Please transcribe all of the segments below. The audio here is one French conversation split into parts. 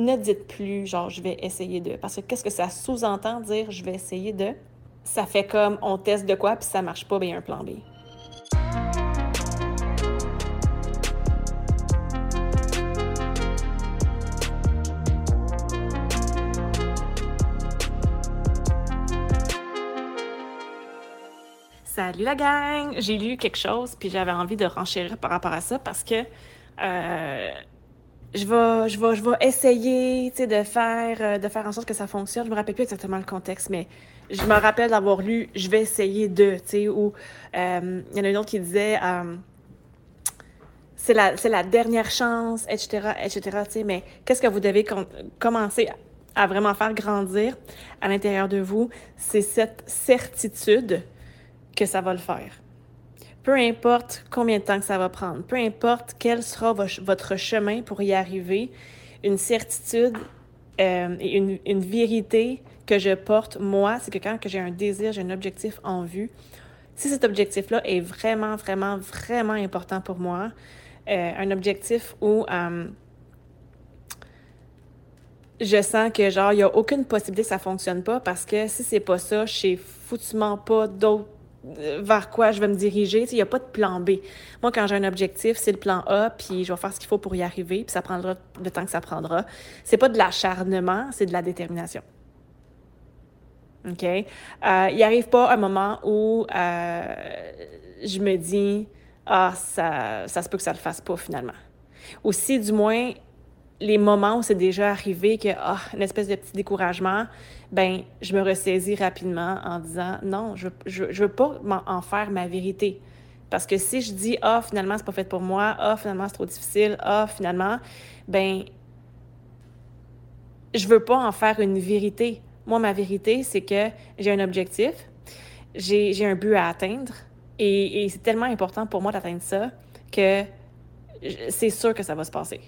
ne dites plus genre je vais essayer de. Parce que qu'est-ce que ça sous-entend dire je vais essayer de? Ça fait comme on teste de quoi puis ça marche pas, bien un plan B. Salut la gang! J'ai lu quelque chose, puis j'avais envie de renchérir par rapport à ça parce que euh, je vais, je vais, je vais essayer de faire, euh, de faire en sorte que ça fonctionne. Je me rappelle plus exactement le contexte, mais je me rappelle d'avoir lu « je vais essayer de », ou euh, il y en a une autre qui disait c'est la, la dernière chance, etc., etc., mais qu'est-ce que vous devez commencer à vraiment faire grandir à l'intérieur de vous? C'est cette certitude que ça va le faire. Peu importe combien de temps que ça va prendre, peu importe quel sera votre chemin pour y arriver, une certitude euh, et une, une, vérité que je porte, moi, c'est que quand j'ai un désir, j'ai un objectif en vue, si cet objectif-là est vraiment, vraiment, vraiment important pour moi, euh, un objectif où euh, je sens que genre il n'y a aucune possibilité que ça fonctionne pas parce que si c'est pas ça, je sais foutument pas d'autres vers quoi je vais me diriger. Il n'y a pas de plan B. Moi, quand j'ai un objectif, c'est le plan A, puis je vais faire ce qu'il faut pour y arriver, puis ça prendra le temps que ça prendra. C'est pas de l'acharnement, c'est de la détermination. OK? Euh, il n'y arrive pas un moment où euh, je me dis Ah, ça, ça se peut que ça le fasse pas finalement. Ou si, du moins, les moments où c'est déjà arrivé que, ah, une espèce de petit découragement, ben je me ressaisis rapidement en disant non, je je, veux pas en faire ma vérité. Parce que si je dis ah finalement c'est pas fait pour moi, ah finalement c'est trop difficile, ah finalement ben je veux pas en faire une vérité. Moi ma vérité c'est que j'ai un objectif, j'ai un but à atteindre et c'est tellement important pour moi d'atteindre ça que c'est sûr que ça va se passer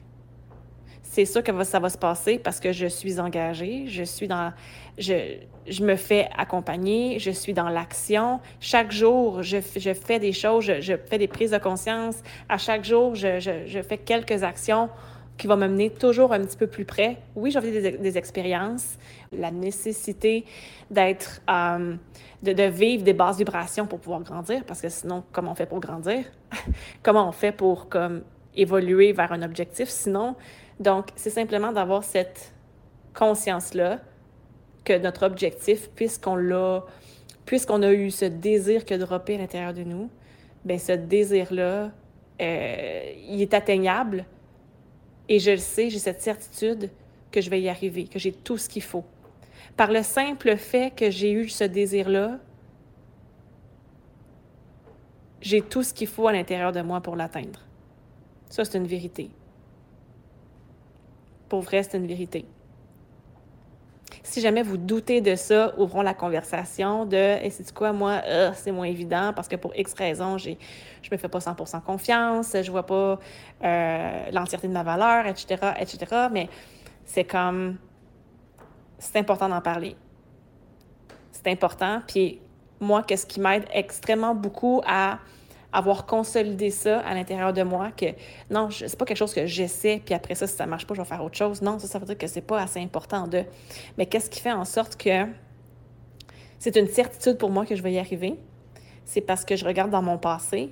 c'est sûr que ça va se passer parce que je suis engagée, je suis dans, je, je me fais accompagner, je suis dans l'action. Chaque jour, je, je, fais des choses, je, fais des prises de conscience. À chaque jour, je, je fais quelques actions qui vont me mener toujours un petit peu plus près. Oui, j'ai envie des, expériences, la nécessité d'être, euh, de, de, vivre des basses vibrations pour pouvoir grandir, parce que sinon, comment on fait pour grandir? comment on fait pour comme évoluer vers un objectif? Sinon, donc, c'est simplement d'avoir cette conscience-là que notre objectif, puisqu'on l'a, puisqu'on a eu ce désir que dropper à l'intérieur de nous, bien, ce désir-là, euh, il est atteignable et je le sais, j'ai cette certitude que je vais y arriver, que j'ai tout ce qu'il faut. Par le simple fait que j'ai eu ce désir-là, j'ai tout ce qu'il faut à l'intérieur de moi pour l'atteindre. Ça, c'est une vérité. Pour vrai, c'est une vérité. Si jamais vous doutez de ça, ouvrons la conversation de et c'est quoi, moi, euh, c'est moins évident parce que pour X raisons, j'ai, je me fais pas 100% confiance, je vois pas euh, l'entièreté de ma valeur, etc., etc. Mais c'est comme, c'est important d'en parler. C'est important. Puis moi, qu'est-ce qui m'aide extrêmement beaucoup à avoir consolidé ça à l'intérieur de moi, que non, c'est pas quelque chose que j'essaie, puis après ça, si ça marche pas, je vais faire autre chose. Non, ça, ça veut dire que c'est pas assez important de. Mais qu'est-ce qui fait en sorte que c'est une certitude pour moi que je vais y arriver? C'est parce que je regarde dans mon passé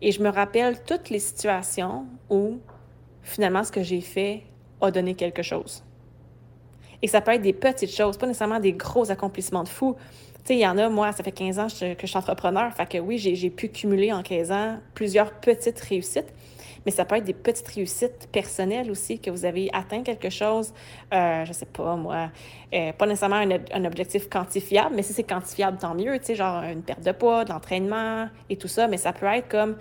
et je me rappelle toutes les situations où finalement ce que j'ai fait a donné quelque chose. Et ça peut être des petites choses, pas nécessairement des gros accomplissements de fou, sais, il y en a, moi, ça fait 15 ans que je suis entrepreneur. Fait que oui, j'ai pu cumuler en 15 ans plusieurs petites réussites. Mais ça peut être des petites réussites personnelles aussi, que vous avez atteint quelque chose, euh, je sais pas moi, euh, pas nécessairement un, un, objectif quantifiable, mais si c'est quantifiable, tant mieux, tu sais, genre une perte de poids, de l'entraînement et tout ça, mais ça peut être comme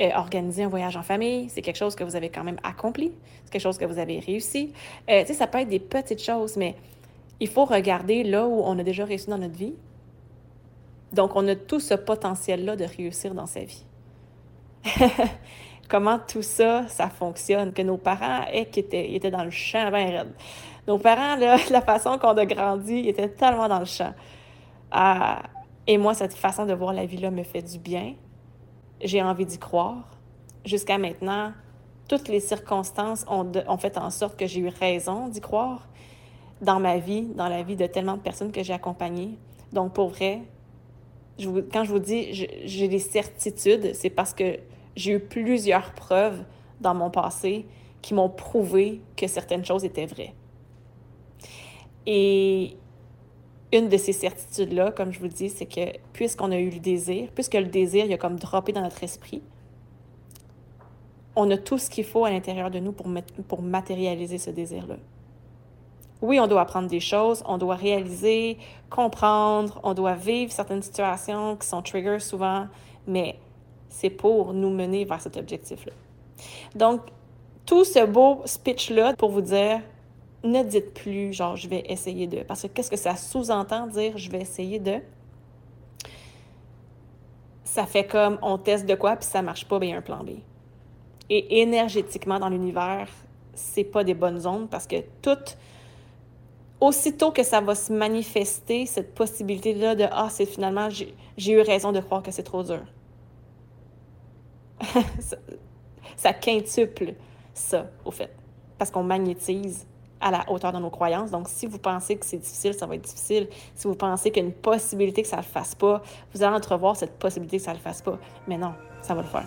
euh, organiser un voyage en famille, c'est quelque chose que vous avez quand même accompli, c'est quelque chose que vous avez réussi. Euh, tu sais, ça peut être des petites choses, mais il faut regarder là où on a déjà réussi dans notre vie, donc, on a tout ce potentiel-là de réussir dans sa vie. Comment tout ça, ça fonctionne, que nos parents eh, qui étaient, dans le champ ben Nos parents, la façon qu'on a grandi, ils étaient tellement dans le champ. Ah, et moi, cette façon de voir la vie-là me fait du bien. J'ai envie d'y croire. Jusqu'à maintenant, toutes les circonstances ont, fait en sorte que j'ai eu raison d'y croire dans ma vie, dans la vie de tellement de personnes que j'ai accompagnées. Donc, pour vrai, quand je vous dis j'ai des certitudes, c'est parce que j'ai eu plusieurs preuves dans mon passé qui m'ont prouvé que certaines choses étaient vraies. Et une de ces certitudes-là, comme je vous dis, c'est que puisqu'on a eu le désir, puisque le désir, il a comme droppé dans notre esprit, on a tout ce qu'il faut à l'intérieur de nous pour, pour matérialiser ce désir-là. Oui, on doit apprendre des choses, on doit réaliser, comprendre, on doit vivre certaines situations qui sont triggers souvent, mais c'est pour nous mener vers cet objectif-là. Donc, tout ce beau speech-là pour vous dire, ne dites plus genre je vais essayer de. Parce que qu'est-ce que ça sous-entend dire je vais essayer de? Ça fait comme on teste de quoi puis ça marche pas, bien un plan B. Et énergétiquement dans l'univers, c'est pas des bonnes ondes parce que tout, aussitôt que ça va se manifester, cette possibilité-là de Ah, c'est finalement, j'ai eu raison de croire que c'est trop dur. ça quintuple ça, au fait. Parce qu'on magnétise à la hauteur de nos croyances. Donc, si vous pensez que c'est difficile, ça va être difficile. Si vous pensez qu'il y a une possibilité que ça ne le fasse pas, vous allez entrevoir cette possibilité que ça ne le fasse pas. Mais non, ça va le faire.